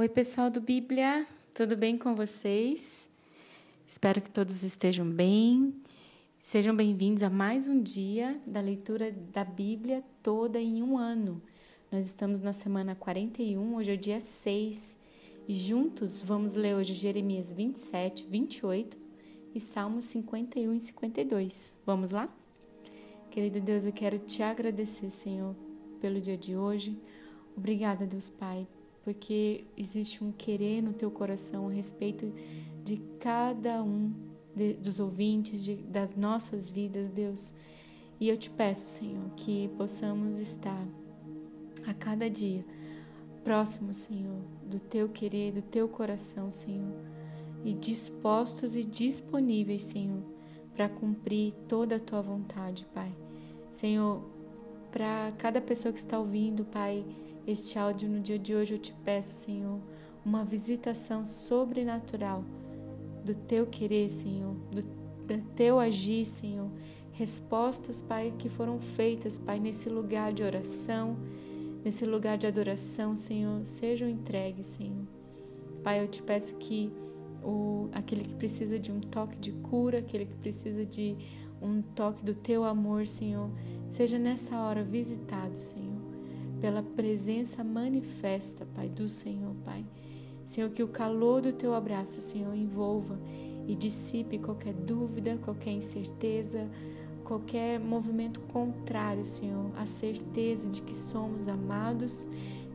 Oi, pessoal do Bíblia, tudo bem com vocês? Espero que todos estejam bem. Sejam bem-vindos a mais um dia da leitura da Bíblia toda em um ano. Nós estamos na semana 41, hoje é o dia 6, e juntos vamos ler hoje Jeremias 27, 28 e Salmos 51 e 52. Vamos lá? Querido Deus, eu quero te agradecer, Senhor, pelo dia de hoje. Obrigada, Deus Pai, porque existe um querer no teu coração a respeito de cada um de, dos ouvintes, de, das nossas vidas, Deus. E eu te peço, Senhor, que possamos estar a cada dia próximos, Senhor, do teu querer, do teu coração, Senhor, e dispostos e disponíveis, Senhor, para cumprir toda a tua vontade, Pai. Senhor, para cada pessoa que está ouvindo, Pai, este áudio no dia de hoje eu te peço, Senhor, uma visitação sobrenatural do teu querer, Senhor, do, do teu agir, Senhor. Respostas, Pai, que foram feitas, Pai, nesse lugar de oração, nesse lugar de adoração, Senhor, sejam entregues, Senhor. Pai, eu te peço que o, aquele que precisa de um toque de cura, aquele que precisa de um toque do teu amor, Senhor, seja nessa hora visitado, Senhor pela presença manifesta, Pai, do Senhor, Pai. Senhor, que o calor do teu abraço, Senhor, envolva e dissipe qualquer dúvida, qualquer incerteza, qualquer movimento contrário, Senhor, à certeza de que somos amados,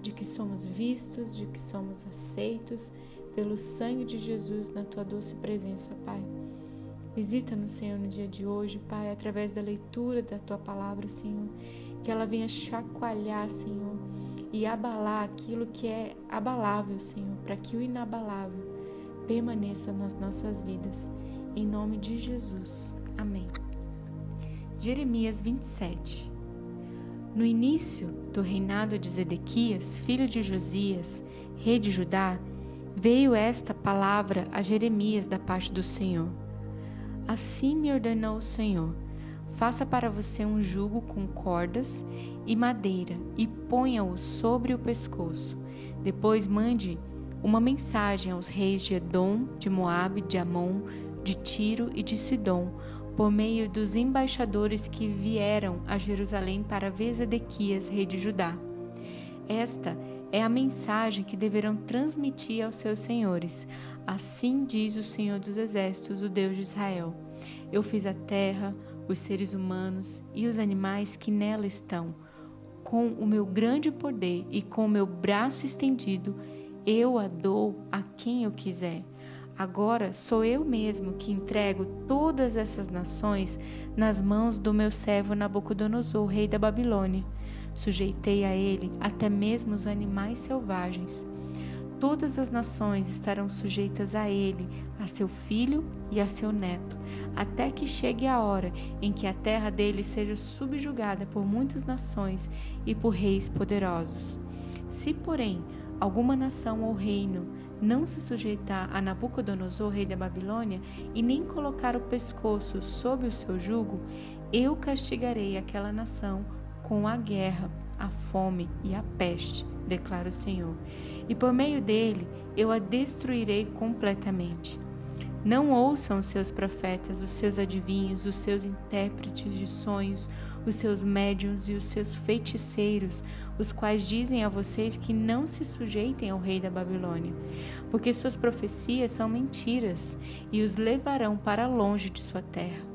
de que somos vistos, de que somos aceitos pelo sangue de Jesus na tua doce presença, Pai. Visita-nos, Senhor, no dia de hoje, Pai, através da leitura da tua palavra, Senhor que ela venha chacoalhar, Senhor, e abalar aquilo que é abalável, Senhor, para que o inabalável permaneça nas nossas vidas. Em nome de Jesus. Amém. Jeremias 27. No início do reinado de Zedequias, filho de Josias, rei de Judá, veio esta palavra a Jeremias da parte do Senhor. Assim me ordenou o Senhor: Faça para você um jugo com cordas e madeira e ponha-o sobre o pescoço. Depois mande uma mensagem aos reis de Edom, de Moabe, de Amon, de Tiro e de Sidom, por meio dos embaixadores que vieram a Jerusalém para ver Zedequias, rei de Judá. Esta é a mensagem que deverão transmitir aos seus senhores. Assim diz o Senhor dos Exércitos, o Deus de Israel: Eu fiz a terra, os seres humanos e os animais que nela estão. Com o meu grande poder e com o meu braço estendido, eu a dou a quem eu quiser. Agora sou eu mesmo que entrego todas essas nações nas mãos do meu servo Nabucodonosor, rei da Babilônia. Sujeitei a ele até mesmo os animais selvagens todas as nações estarão sujeitas a ele, a seu filho e a seu neto, até que chegue a hora em que a terra dele seja subjugada por muitas nações e por reis poderosos. Se, porém, alguma nação ou reino não se sujeitar a Nabucodonosor, rei da Babilônia, e nem colocar o pescoço sob o seu jugo, eu castigarei aquela nação com a guerra, a fome e a peste declara o Senhor, e por meio dele eu a destruirei completamente. Não ouçam os seus profetas, os seus adivinhos, os seus intérpretes de sonhos, os seus médiuns e os seus feiticeiros, os quais dizem a vocês que não se sujeitem ao rei da Babilônia, porque suas profecias são mentiras e os levarão para longe de sua terra.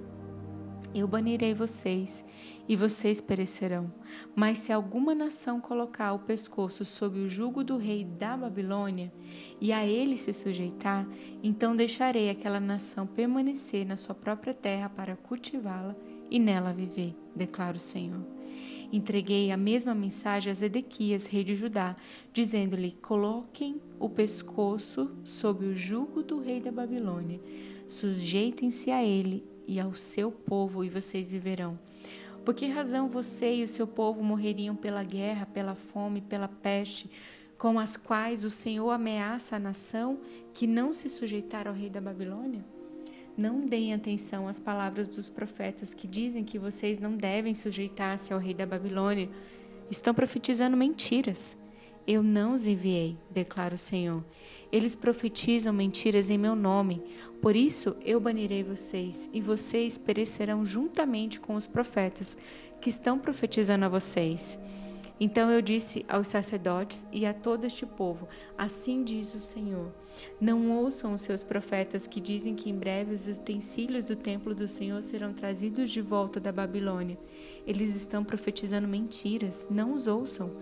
Eu banirei vocês e vocês perecerão. Mas se alguma nação colocar o pescoço sob o jugo do rei da Babilônia e a ele se sujeitar, então deixarei aquela nação permanecer na sua própria terra para cultivá-la e nela viver, declara o Senhor. Entreguei a mesma mensagem a Zedequias, rei de Judá, dizendo-lhe: Coloquem o pescoço sob o jugo do rei da Babilônia, sujeitem-se a ele e ao seu povo, e vocês viverão. Por que razão você e o seu povo morreriam pela guerra, pela fome, pela peste, com as quais o Senhor ameaça a nação que não se sujeitar ao rei da Babilônia? Não deem atenção às palavras dos profetas que dizem que vocês não devem sujeitar-se ao rei da Babilônia. Estão profetizando mentiras. Eu não os enviei, declara o Senhor. Eles profetizam mentiras em meu nome. Por isso eu banirei vocês, e vocês perecerão juntamente com os profetas que estão profetizando a vocês. Então eu disse aos sacerdotes e a todo este povo: Assim diz o Senhor: Não ouçam os seus profetas que dizem que em breve os utensílios do templo do Senhor serão trazidos de volta da Babilônia. Eles estão profetizando mentiras, não os ouçam.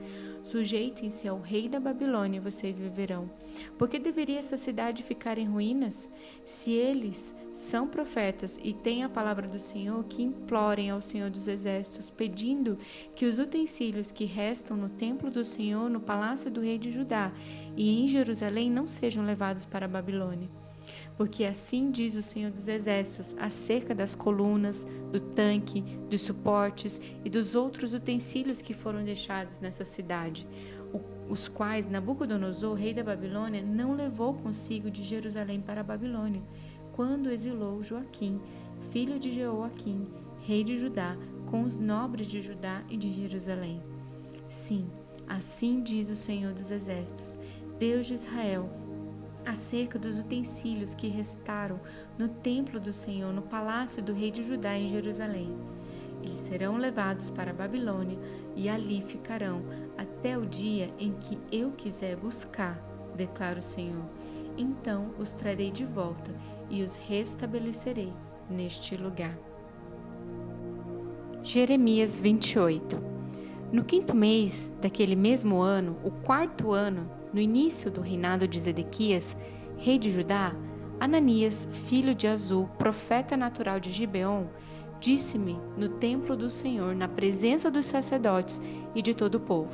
Sujeitem-se ao rei da Babilônia e vocês viverão. Por que deveria essa cidade ficar em ruínas? Se eles são profetas e têm a palavra do Senhor, que implorem ao Senhor dos Exércitos, pedindo que os utensílios que restam no templo do Senhor, no palácio do rei de Judá e em Jerusalém não sejam levados para a Babilônia porque assim diz o Senhor dos Exércitos acerca das colunas, do tanque, dos suportes e dos outros utensílios que foram deixados nessa cidade, os quais Nabucodonosor, rei da Babilônia, não levou consigo de Jerusalém para a Babilônia, quando exilou Joaquim, filho de Jeoaquim, rei de Judá, com os nobres de Judá e de Jerusalém. Sim, assim diz o Senhor dos Exércitos, Deus de Israel, acerca dos utensílios que restaram no templo do Senhor, no palácio do rei de Judá em Jerusalém. Eles serão levados para a Babilônia e ali ficarão até o dia em que eu quiser buscar, declara o Senhor. Então os trarei de volta e os restabelecerei neste lugar. Jeremias 28 No quinto mês daquele mesmo ano, o quarto ano no início do reinado de Zedequias, rei de Judá, Ananias, filho de Azul, profeta natural de Gibeon, disse-me no templo do Senhor, na presença dos sacerdotes e de todo o povo: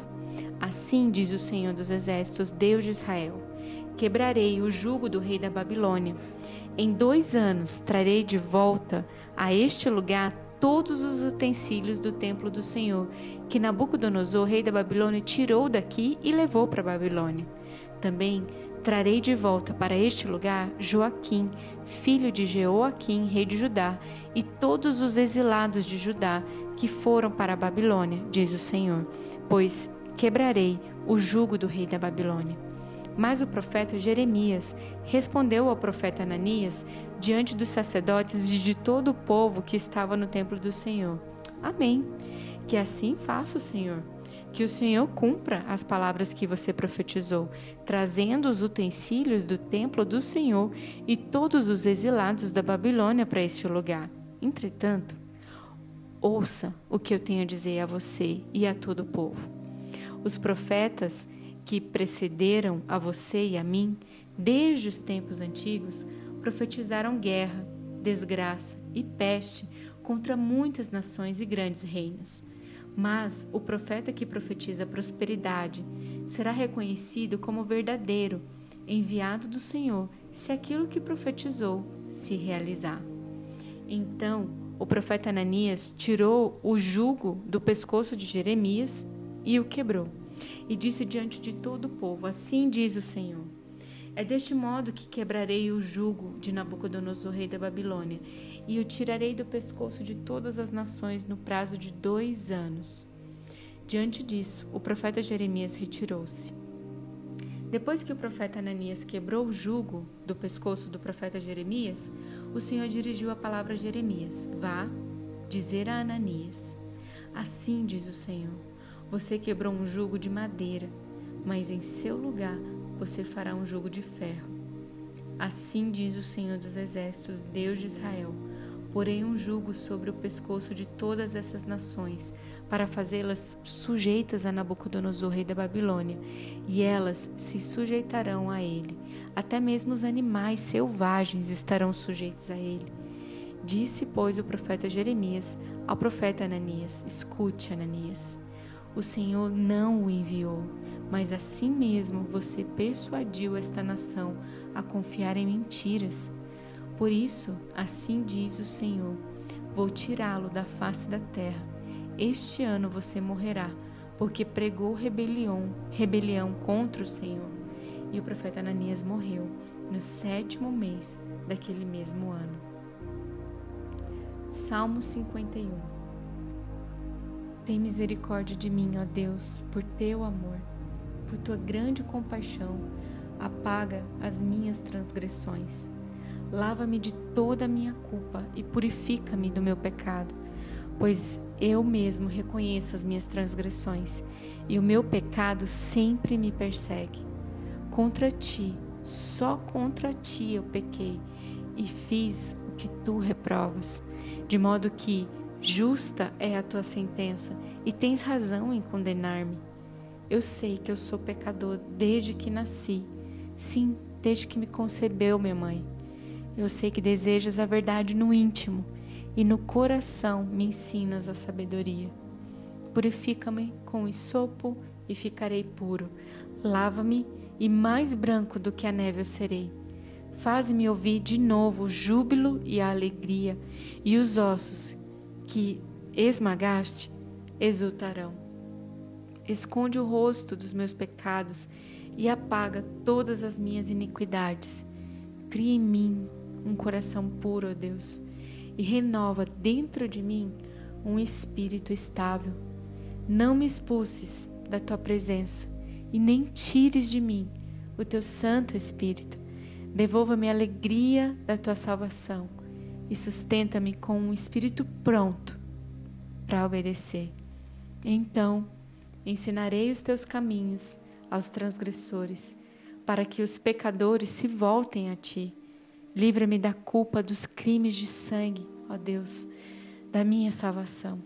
Assim diz o Senhor dos Exércitos, Deus de Israel: Quebrarei o jugo do rei da Babilônia. Em dois anos trarei de volta a este lugar todos os utensílios do templo do Senhor, que Nabucodonosor, rei da Babilônia, tirou daqui e levou para Babilônia. Também trarei de volta para este lugar Joaquim, filho de Jeoaquim, rei de Judá, e todos os exilados de Judá que foram para a Babilônia, diz o Senhor, pois quebrarei o jugo do rei da Babilônia. Mas o profeta Jeremias respondeu ao profeta Ananias diante dos sacerdotes e de todo o povo que estava no templo do Senhor. Amém. Que assim faça o Senhor. Que o Senhor cumpra as palavras que você profetizou, trazendo os utensílios do templo do Senhor e todos os exilados da Babilônia para este lugar. Entretanto, ouça o que eu tenho a dizer a você e a todo o povo. Os profetas que precederam a você e a mim, desde os tempos antigos, profetizaram guerra, desgraça e peste contra muitas nações e grandes reinos. Mas o profeta que profetiza prosperidade será reconhecido como verdadeiro, enviado do Senhor, se aquilo que profetizou se realizar. Então, o profeta Ananias tirou o jugo do pescoço de Jeremias e o quebrou e disse diante de todo o povo: Assim diz o Senhor. É deste modo que quebrarei o jugo de Nabucodonosor, rei da Babilônia, e o tirarei do pescoço de todas as nações no prazo de dois anos. Diante disso, o profeta Jeremias retirou-se. Depois que o profeta Ananias quebrou o jugo do pescoço do profeta Jeremias, o Senhor dirigiu a palavra a Jeremias: Vá dizer a Ananias: Assim diz o Senhor você quebrou um jugo de madeira, mas em seu lugar você fará um jugo de ferro. Assim diz o Senhor dos Exércitos, Deus de Israel: Porei um jugo sobre o pescoço de todas essas nações, para fazê-las sujeitas a Nabucodonosor, rei da Babilônia, e elas se sujeitarão a ele. Até mesmo os animais selvagens estarão sujeitos a ele. Disse, pois, o profeta Jeremias ao profeta Ananias: Escute, Ananias. O Senhor não o enviou, mas assim mesmo você persuadiu esta nação a confiar em mentiras. Por isso, assim diz o Senhor: vou tirá-lo da face da terra. Este ano você morrerá, porque pregou rebelião, rebelião contra o Senhor. E o profeta Ananias morreu no sétimo mês daquele mesmo ano. Salmo 51 tem misericórdia de mim, ó Deus, por teu amor, por tua grande compaixão, apaga as minhas transgressões. Lava-me de toda a minha culpa e purifica-me do meu pecado, pois eu mesmo reconheço as minhas transgressões e o meu pecado sempre me persegue. Contra ti, só contra ti eu pequei e fiz o que tu reprovas, de modo que justa é a tua sentença e tens razão em condenar-me. Eu sei que eu sou pecador desde que nasci, sim, desde que me concebeu minha mãe. Eu sei que desejas a verdade no íntimo e no coração me ensinas a sabedoria. Purifica-me com isopo e ficarei puro. Lava-me e mais branco do que a neve eu serei. Faz-me ouvir de novo o júbilo e a alegria, e os ossos que esmagaste exultarão. Esconde o rosto dos meus pecados e apaga todas as minhas iniquidades. Cria em mim um coração puro, ó Deus, e renova dentro de mim um espírito estável. Não me expulses da tua presença e nem tires de mim o teu Santo Espírito. Devolva-me a alegria da tua salvação e sustenta-me com um espírito pronto para obedecer. Então, ensinarei os teus caminhos aos transgressores, para que os pecadores se voltem a ti. Livra-me da culpa dos crimes de sangue, ó Deus, da minha salvação.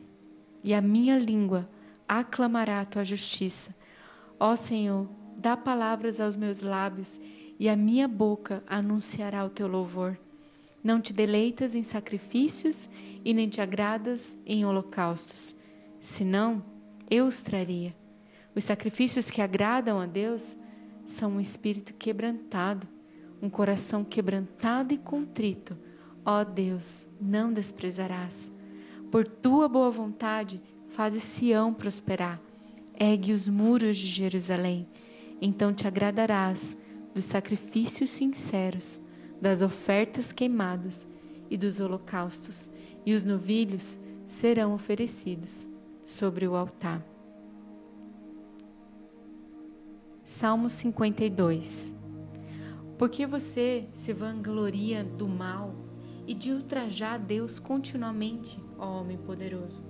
E a minha língua aclamará a tua justiça. Ó Senhor, dá palavras aos meus lábios e a minha boca anunciará o teu louvor. Não te deleitas em sacrifícios e nem te agradas em holocaustos, senão eu os traria. Os sacrifícios que agradam a Deus são um espírito quebrantado um coração quebrantado e contrito, ó Deus, não desprezarás. Por tua boa vontade, fazes Sião prosperar, ergue os muros de Jerusalém. Então te agradarás dos sacrifícios sinceros, das ofertas queimadas e dos holocaustos, e os novilhos serão oferecidos sobre o altar. Salmo 52 por que você se vangloria do mal e de ultrajar Deus continuamente, ó homem poderoso?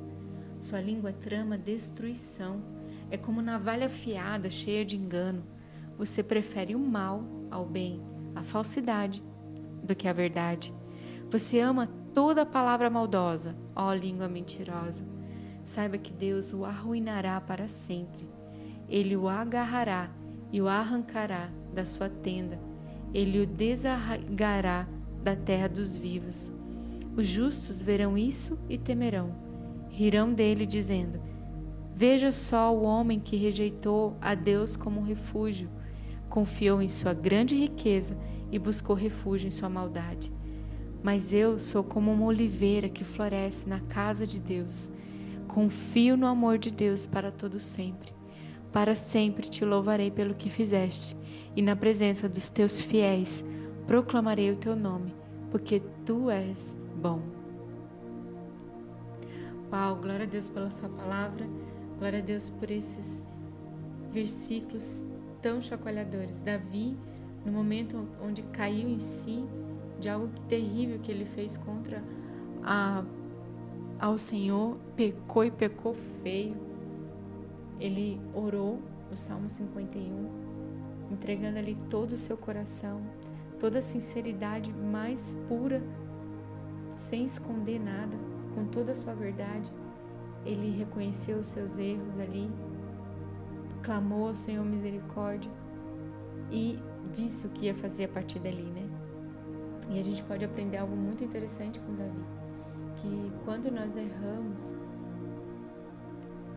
Sua língua trama destruição, é como navalha afiada, cheia de engano. Você prefere o mal ao bem, a falsidade do que a verdade. Você ama toda palavra maldosa, ó língua mentirosa. Saiba que Deus o arruinará para sempre. Ele o agarrará e o arrancará da sua tenda ele o desarraigará da terra dos vivos. Os justos verão isso e temerão. Rirão dele, dizendo: Veja só o homem que rejeitou a Deus como refúgio, confiou em sua grande riqueza e buscou refúgio em sua maldade. Mas eu sou como uma oliveira que floresce na casa de Deus. Confio no amor de Deus para todo sempre. Para sempre te louvarei pelo que fizeste e na presença dos teus fiéis proclamarei o teu nome, porque tu és bom. Uau, glória a Deus pela sua palavra, glória a Deus por esses versículos tão chacoalhadores. Davi, no momento onde caiu em si de algo terrível que ele fez contra a, ao Senhor, pecou e pecou feio. Ele orou o Salmo 51 entregando ali todo o seu coração, toda a sinceridade mais pura, sem esconder nada, com toda a sua verdade. Ele reconheceu os seus erros ali, clamou ao Senhor misericórdia e disse o que ia fazer a partir dali, né? E a gente pode aprender algo muito interessante com Davi, que quando nós erramos,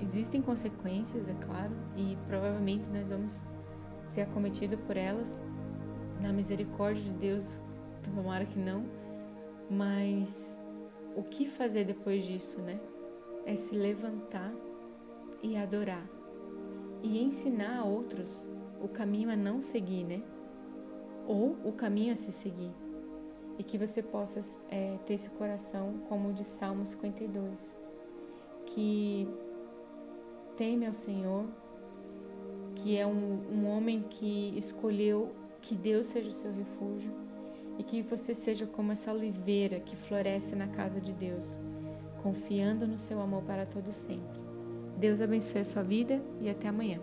existem consequências, é claro, e provavelmente nós vamos ser acometido por elas. Na misericórdia de Deus, tomara que não. Mas o que fazer depois disso, né? É se levantar e adorar. E ensinar a outros o caminho a não seguir, né? Ou o caminho a se seguir. E que você possa é, ter esse coração como o de Salmo 52. Que teme ao Senhor que é um, um homem que escolheu que Deus seja o seu refúgio e que você seja como essa oliveira que floresce na casa de Deus, confiando no seu amor para todo sempre. Deus abençoe a sua vida e até amanhã.